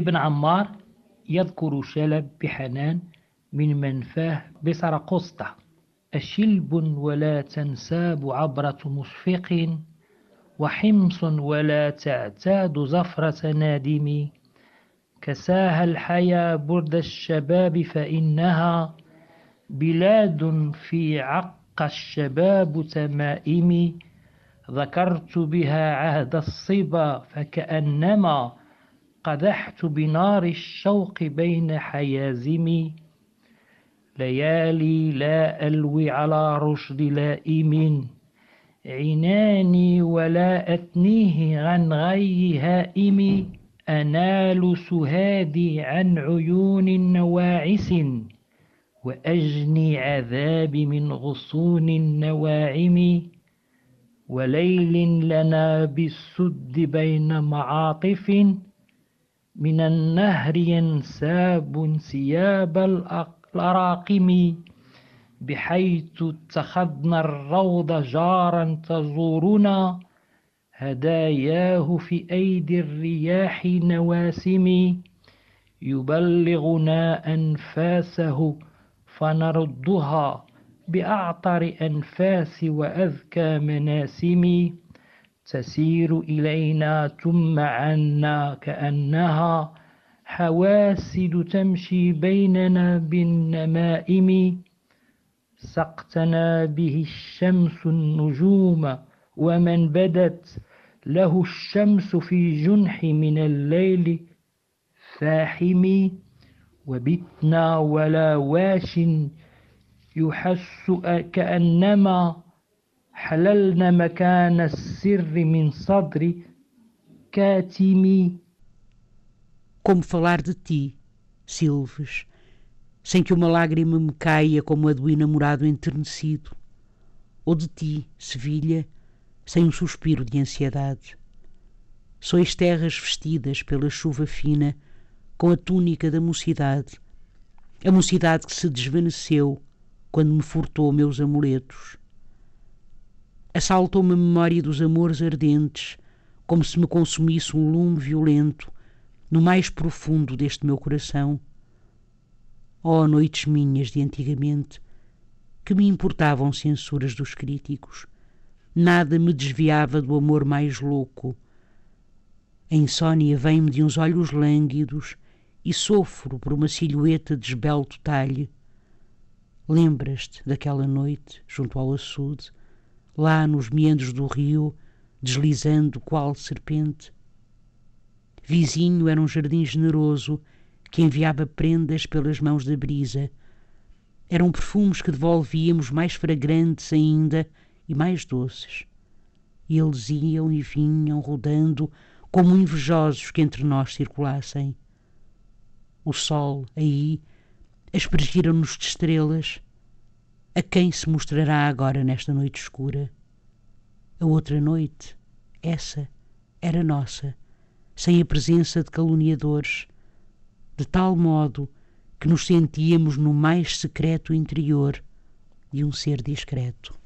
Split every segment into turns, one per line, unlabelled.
ابن عمار يذكر شلب بحنان من منفاه بسرقسطة أشلب ولا تنساب عبرة مشفق وحمص ولا تعتاد زفرة نادم. كساها الحيا برد الشباب فإنها بلاد في عق الشباب تمائم. ذكرت بها عهد الصبا فكأنما قدحت بنار الشوق بين حيازمي. ليالي لا ألوي على رشد لائم. عناني ولا أتنيه عن غي هائم. أنال سهادي عن عيون نواعس. وأجني عذابي من غصون النواعم. وليل لنا بالسد بين معاطف. من النهر ينساب انسياب الأراقم بحيث اتخذنا الروض جارا تزورنا هداياه في أيدي الرياح نواسم يبلغنا أنفاسه فنردها بأعطر أنفاس وأذكى مناسم تسير إلينا ثم عنا كأنها حواسد تمشي بيننا بالنمائم. سقتنا به الشمس النجوم ومن بدت له الشمس في جنح من الليل فاحم وبتنا ولا واش يحس كأنما حللنا مكان السر من صدر كاتم
Como falar de ti, Silves, sem que uma lágrima me caia como a do enamorado enternecido, ou de ti, Sevilha, sem um suspiro de ansiedade. Sois terras vestidas pela chuva fina, com a túnica da mocidade, a mocidade que se desvaneceu quando me furtou meus amuletos. Assaltou-me a memória dos amores ardentes, como se me consumisse um lume violento no mais profundo deste meu coração. Oh, noites minhas de antigamente, que me importavam censuras dos críticos, nada me desviava do amor mais louco. A insônia vem-me de uns olhos lânguidos e sofro por uma silhueta de esbelto talhe. Lembras-te daquela noite, junto ao açude, lá nos meandros do rio, deslizando qual serpente? Vizinho era um jardim generoso que enviava prendas pelas mãos da brisa. Eram perfumes que devolvíamos mais fragrantes ainda e mais doces. E eles iam e vinham rodando como invejosos que entre nós circulassem. O sol, aí, aspergiram-nos de estrelas. A quem se mostrará agora nesta noite escura? A outra noite, essa, era nossa sem a presença de caluniadores, de tal modo que nos sentíamos no mais secreto interior de um ser discreto.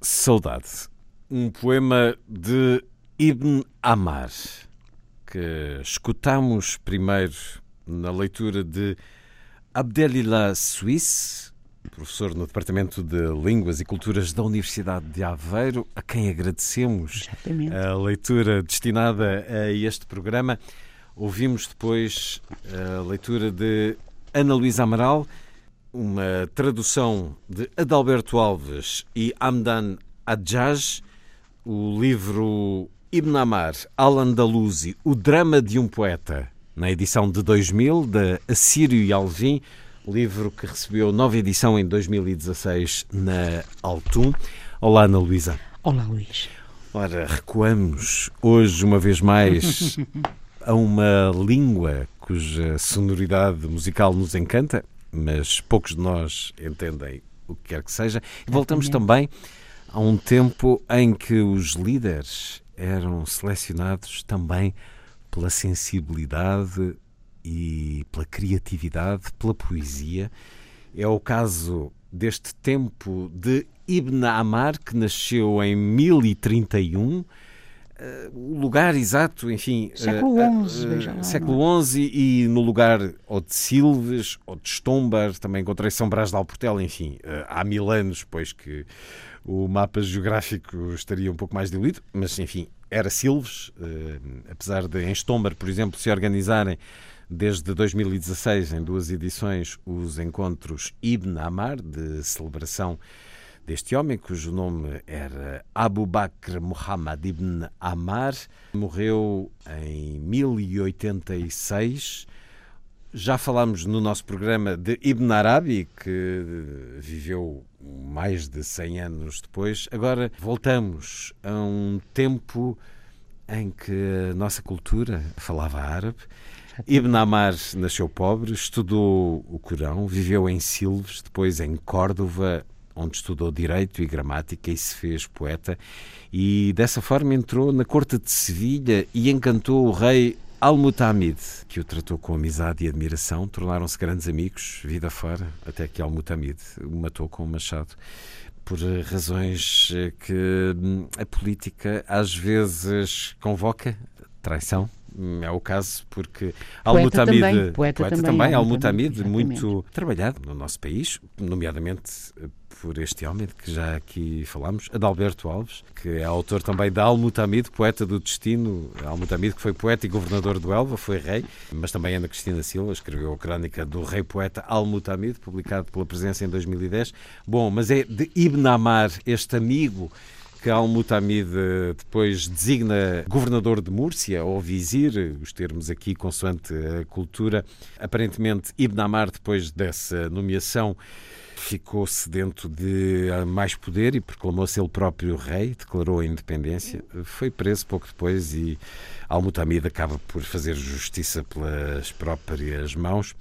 Saudade, um poema de Ibn Amar, que escutamos primeiro na leitura de Abdelillah Suisse, professor no Departamento de Línguas e Culturas da Universidade de Aveiro, a quem agradecemos
Exatamente.
a leitura destinada a este programa. Ouvimos depois a leitura de Ana Luísa Amaral, uma tradução de Adalberto Alves e Amdan Adjaj, o livro Ibn Amar, Al-Andalusi, O Drama de um Poeta, na edição de 2000 da Assírio e Alvim, livro que recebeu nova edição em 2016 na Altum. Olá, Ana Luísa.
Olá, Luís.
Ora, recuamos hoje, uma vez mais, a uma língua cuja sonoridade musical nos encanta, mas poucos de nós entendem o que quer que seja. E voltamos também a um tempo em que os líderes eram selecionados também pela sensibilidade e pela criatividade, pela poesia. É o caso deste tempo de Ibn Amar, que nasceu em 1031. Uh, eh, o lugar exato, enfim.
Século XI, uh, uh,
Século XI e no lugar ou de Silves ou de Stombar, também encontrei São Brás de Alportel, enfim, há mil anos, pois que o mapa geográfico estaria um pouco mais diluído, mas enfim, era Silves, apesar de em Stombar, por exemplo, se organizarem desde 2016, em duas edições, os encontros Ibn Amar, de celebração deste homem, cujo nome era Abu Bakr Muhammad ibn Amar. Morreu em 1086. Já falámos no nosso programa de Ibn Arabi, que viveu mais de 100 anos depois. Agora voltamos a um tempo em que a nossa cultura falava árabe. Ibn Amar nasceu pobre, estudou o Corão, viveu em Silves, depois em Córdoba, onde estudou Direito e Gramática e se fez poeta, e dessa forma entrou na corte de Sevilha e encantou o rei Al-Mutamid, que o tratou com amizade e admiração, tornaram-se grandes amigos, vida fora, até que Al-Mutamid o matou com um machado por razões que hum, a política às vezes convoca, traição, é o caso porque
Al-Mutamid, poeta, poeta,
poeta também, Al-Mutamid, muito trabalhado no nosso país, nomeadamente eh, por este homem de que já aqui falámos, Adalberto Alves, que é autor também de Al-Mutamid, poeta do destino. Al-Mutamid, que foi poeta e governador do Elva, foi rei, mas também Ana Cristina Silva escreveu a crónica do rei poeta Al-Mutamid, publicado pela presença em 2010. Bom, mas é de Ibn Amar, este amigo que Al-Mutamid depois designa governador de Múrcia ou vizir, os termos aqui consoante a cultura. Aparentemente, Ibn Amar, depois dessa nomeação, ficou-se dentro de mais poder e proclamou-se ele próprio rei, declarou a independência, foi preso pouco depois e Al-Mutamid acaba por fazer justiça pelas próprias mãos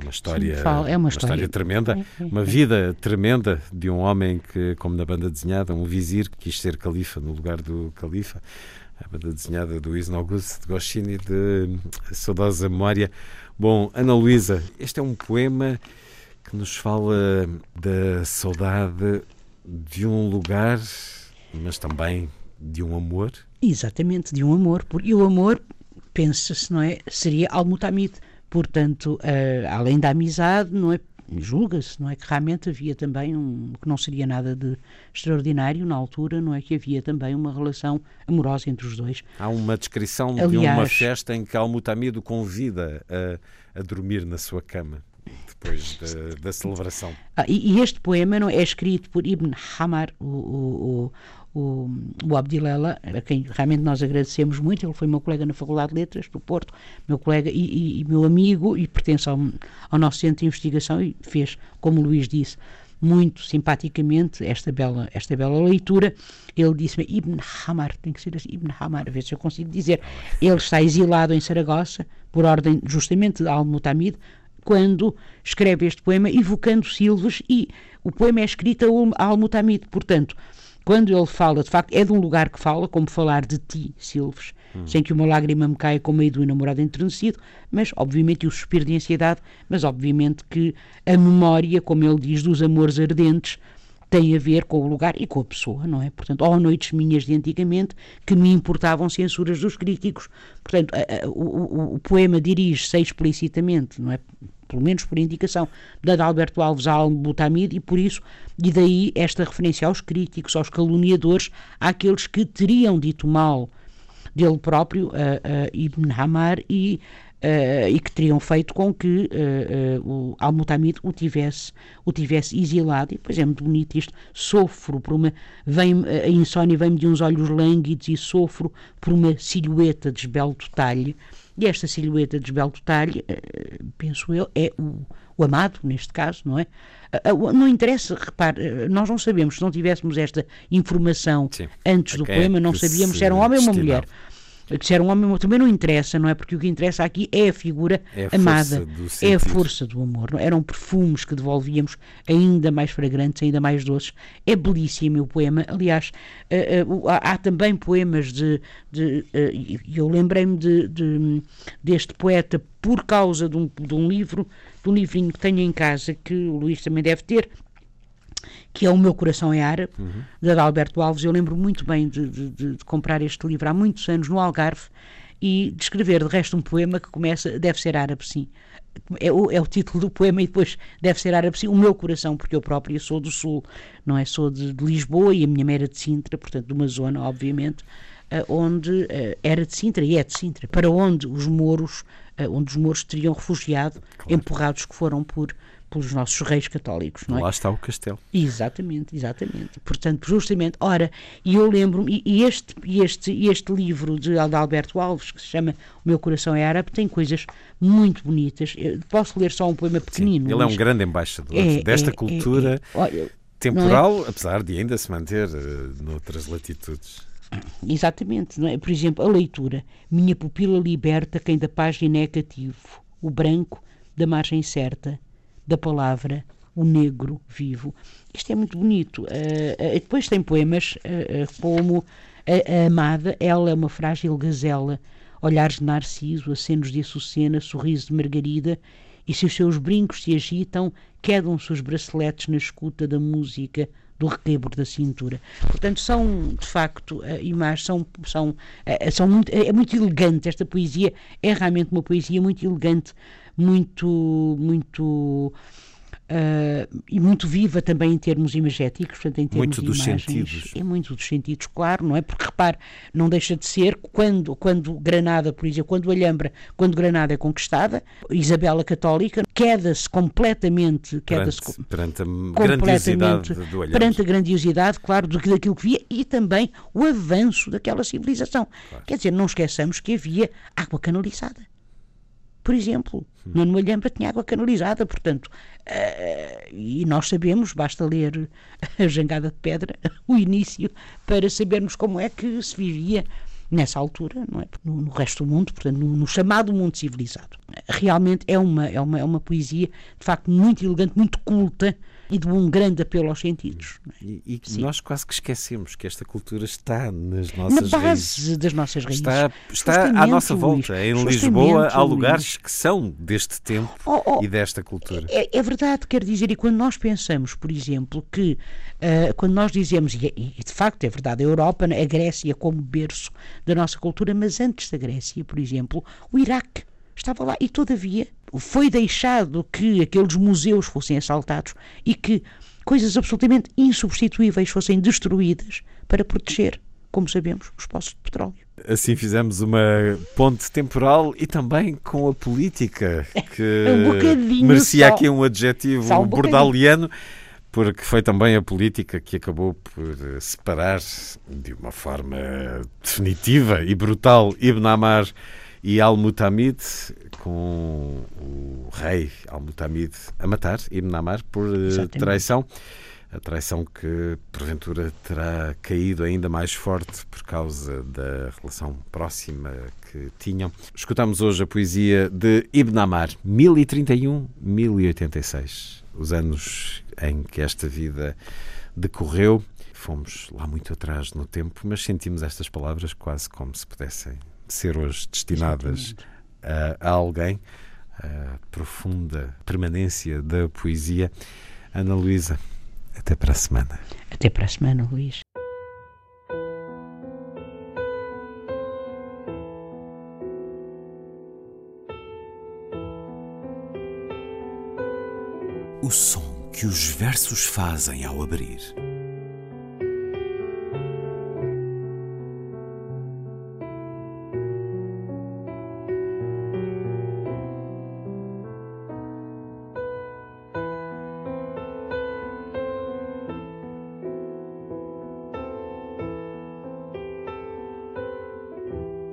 uma história, Sim, é uma, uma história, tremenda, é, é, uma vida tremenda de um homem que, como na banda desenhada, um vizir que quis ser califa no lugar do califa. A banda desenhada do Isno Augusto de Goscini, de saudosa memória. Bom, Ana Luísa, este é um poema que nos fala da saudade de um lugar, mas também de um amor.
Exatamente, de um amor. E o amor, pensa-se, não é? Seria Al-Mutamid Portanto, uh, além da amizade, não é julga-se, não é que realmente havia também um que não seria nada de extraordinário na altura, não é que havia também uma relação amorosa entre os dois.
Há uma descrição Aliás, de uma festa em que Al-Mutamido convida a, a dormir na sua cama depois da, da celebração.
Ah, e, e, este poema não é escrito por Ibn Hamar, o, o, o, o Abdilela, a quem realmente nós agradecemos muito. Ele foi meu colega na Faculdade de Letras do Porto, meu colega e, e, e meu amigo, e pertence ao, ao nosso centro de investigação e fez, como o Luís disse, muito simpaticamente esta bela, esta bela leitura. Ele disse-me Ibn Hamar, tem que ser assim, Ibn Hamar, a ver se eu consigo dizer. Ele está exilado em Saragossa, por ordem justamente de Al-Mutamid, quando escreve este poema, evocando Silves, e o poema é escrito a Al-Mutamid, portanto, quando ele fala, de facto, é de um lugar que fala, como falar de ti, Silves, hum. sem que uma lágrima me caia com meio do namorado entrenecido, mas, obviamente, o suspiro de ansiedade, mas, obviamente, que a memória, como ele diz, dos amores ardentes, tem a ver com o lugar e com a pessoa, não é? Portanto, ou noites minhas de antigamente que me importavam censuras dos críticos. Portanto, a, a, o, o, poema dirige-se explicitamente, não é? Pelo menos por indicação da Alberto Alves a Al-Butamid e por isso, e daí esta referência aos críticos, aos caluniadores, àqueles que teriam dito mal dele próprio, uh, Ibn Hamar, e Uh, e que teriam feito com que uh, uh, o Al-Mutamid o tivesse, o tivesse exilado. E depois é muito bonito isto. Sofro por uma. Vem, a insónia vem-me de uns olhos lânguidos e sofro por uma silhueta de esbelto talhe. E esta silhueta de esbelto talhe, penso eu, é o, o amado, neste caso, não é? Não interessa, repare, nós não sabemos, se não tivéssemos esta informação Sim. antes do poema, não sabíamos se era um homem ou uma mulher um homem também não interessa, não é? Porque o que interessa aqui é a figura
é a
amada, é a força do amor. Não? É? Eram perfumes que devolvíamos ainda mais fragrantes, ainda mais doces. É belíssimo o poema. Aliás, uh, uh, há, também poemas de. de uh, eu lembrei-me de, de, deste poeta por causa de um, de um livro, de um livrinho que tenho em casa, que o Luís também deve ter, que é O Meu Coração é Árabe, uhum. de Alberto Alves. Eu lembro muito bem de, de, de, comprar este livro há muitos anos no Algarve e de escrever de resto um poema que começa, deve ser árabe sim. É o, é o título do poema e depois deve ser árabe sim, O Meu Coração, porque eu própria sou do Sul, não é? Sou de, de Lisboa e a minha mãe era de Sintra, portanto de uma zona, obviamente, uh, onde uh, era de Sintra e é de Sintra, para onde os mouros, uh, onde os mouros teriam refugiado, claro. empurrados que foram por pelos nossos reis católicos, não é?
Lá está o castelo.
Exatamente, exatamente. Portanto, justamente, ora, e eu lembro-me, e este, este, este livro de Alberto Alves, que se chama O Meu Coração é Árabe, tem coisas muito bonitas. Eu posso ler só um poema pequenino.
Sim, ele é um grande embaixador é, desta é, é cultura é, temporal, apesar de ainda se manter uh, noutras latitudes.
Exatamente, não é? Por exemplo, a leitura. Minha pupila liberta quem da página é cativo. O branco da margem certa da palavra o negro vivo. Isto é muito bonito. Uh, uh, depois tem poemas uh, como a, a, Amada, ela é uma frágil gazela, olhares de narciso, acenos de açucena, sorriso de margarida, e se os seus brincos se agitam, quedam-se os braceletes na escuta da música do requebro da cintura. Portanto, são, de facto, imagens, são, são, são muito, é muito elegante, esta poesia é realmente uma poesia muito elegante, muito, muito Uh, e muito viva também em termos imagéticos, portanto, em termos
muito
de
dos
imagens.
Sentidos.
É muito dos sentidos, claro, não é? Porque repare, não deixa de ser quando, quando Granada, por exemplo, quando Alhambra, quando Granada é conquistada, Isabela Católica queda-se completamente, queda-se
perante, perante a grandiosidade do Alhambra.
Perante a grandiosidade, claro, do, daquilo que via e também o avanço daquela civilização. Claro. Quer dizer, não esqueçamos que havia água canalizada por exemplo. Hum. Nuno Malhamba tinha água canalizada, portanto, uh, e nós sabemos, basta ler a Jangada de Pedra, o início, para sabermos como é que se vivia nessa altura, não é? no, no resto do mundo, portanto, no, no, chamado mundo civilizado. Realmente é uma, é, uma, é uma poesia, de facto, muito elegante, muito culta, e de um grande apelo aos sentidos.
É? E, e nós quase que esquecemos que esta cultura está nas nossas
Na base
raízes.
das nossas raízes.
Está, está à nossa volta. Luís, em Lisboa há lugares que são deste tempo oh, oh, e desta cultura.
É, é, verdade, quer dizer, e quando nós pensamos, por exemplo, que uh, quando nós dizemos, e, e, de facto é verdade, a Europa, a Grécia como berço da nossa cultura, mas antes da Grécia, por exemplo, o Iraque estava lá e todavia foi deixado que aqueles museus fossem assaltados e que coisas absolutamente insubstituíveis fossem destruídas para proteger, como sabemos, os poços de petróleo.
Assim fizemos uma ponte temporal e também com a política, que
um
merecia
só.
aqui um adjetivo um bordaliano, porque foi também a política que acabou por separar de uma forma definitiva e brutal Ibn Amar e Al-Mutamid, com o rei Al-Mutamid a matar Ibn Amar por eh, Exatamente. traição. A traição que, porventura, terá caído ainda mais forte por causa da relação próxima que tinham. Escutamos hoje a poesia de Ibn Amar, 1031-1086, os anos em que esta vida decorreu. Fomos lá muito atrás no tempo, mas sentimos estas palavras quase como se pudessem ser hoje destinadas a, a, alguém, a profunda permanência da poesia. Ana Luísa, até para a semana.
Até para a semana, Luís.
O som que os versos fazem ao abrir.